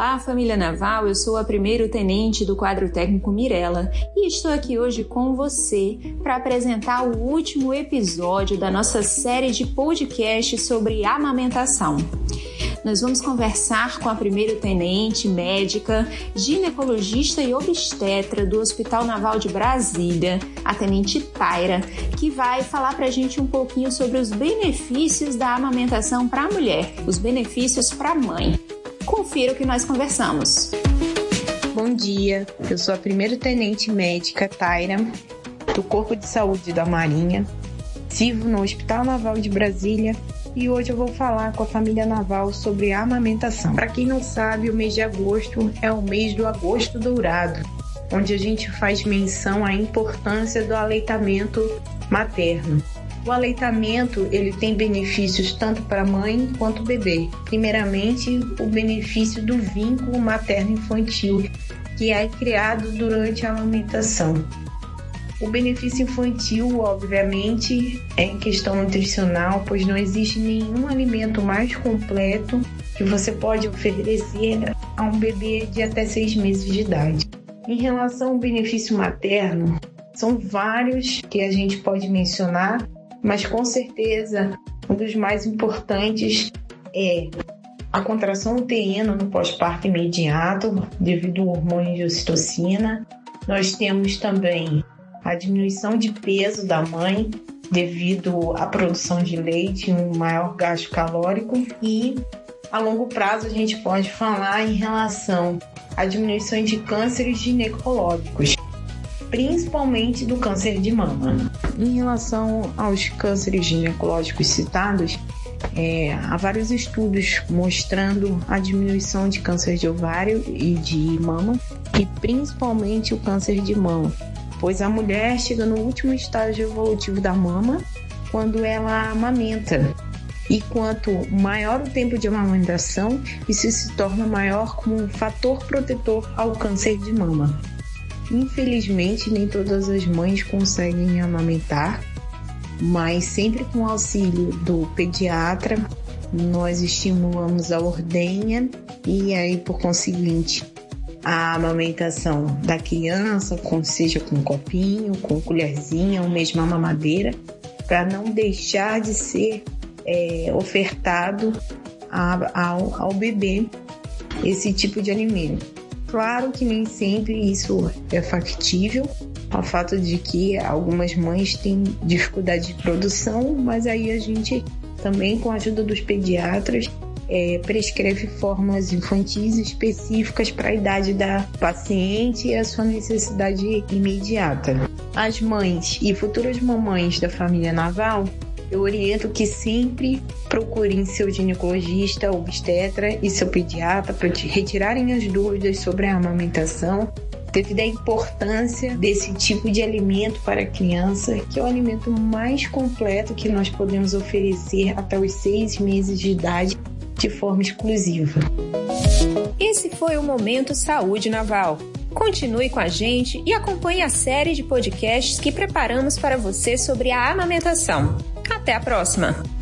Olá, família Naval. Eu sou a primeiro-tenente do quadro técnico Mirella e estou aqui hoje com você para apresentar o último episódio da nossa série de podcast sobre amamentação. Nós vamos conversar com a primeiro-tenente médica, ginecologista e obstetra do Hospital Naval de Brasília, a tenente Taira, que vai falar para a gente um pouquinho sobre os benefícios da amamentação para a mulher, os benefícios para a mãe. Confira o que nós conversamos. Bom dia, eu sou a primeira-tenente médica Taira, do Corpo de Saúde da Marinha. Sirvo no Hospital Naval de Brasília e hoje eu vou falar com a família naval sobre amamentação. Para quem não sabe, o mês de agosto é o mês do agosto dourado, onde a gente faz menção à importância do aleitamento materno. O aleitamento ele tem benefícios tanto para a mãe quanto o bebê. Primeiramente, o benefício do vínculo materno-infantil, que é criado durante a amamentação. O benefício infantil, obviamente, é em questão nutricional, pois não existe nenhum alimento mais completo que você pode oferecer a um bebê de até seis meses de idade. Em relação ao benefício materno, são vários que a gente pode mencionar, mas com certeza um dos mais importantes é a contração uterina no pós-parto imediato, devido ao hormônio de ocitocina. Nós temos também a diminuição de peso da mãe devido à produção de leite, um maior gasto calórico e a longo prazo a gente pode falar em relação à diminuição de cânceres ginecológicos, principalmente do câncer de mama. Em relação aos cânceres ginecológicos citados, é, há vários estudos mostrando a diminuição de câncer de ovário e de mama, e principalmente o câncer de mama, pois a mulher chega no último estágio evolutivo da mama quando ela amamenta. E quanto maior o tempo de amamentação, isso se torna maior como um fator protetor ao câncer de mama. Infelizmente, nem todas as mães conseguem amamentar, mas sempre com auxílio do pediatra, nós estimulamos a ordenha e aí, por conseguinte, a amamentação da criança, seja com copinho, com colherzinha ou mesmo a mamadeira, para não deixar de ser é, ofertado ao, ao bebê esse tipo de alimento. Claro que nem sempre isso é factível, ao fato de que algumas mães têm dificuldade de produção, mas aí a gente também, com a ajuda dos pediatras, é, prescreve fórmulas infantis específicas para a idade da paciente e a sua necessidade imediata. As mães e futuras mamães da família naval eu oriento que sempre procurem seu ginecologista, obstetra e seu pediatra para retirarem as dúvidas sobre a amamentação devido à importância desse tipo de alimento para a criança, que é o alimento mais completo que nós podemos oferecer até os seis meses de idade de forma exclusiva. Esse foi o Momento Saúde Naval. Continue com a gente e acompanhe a série de podcasts que preparamos para você sobre a amamentação. Até a próxima!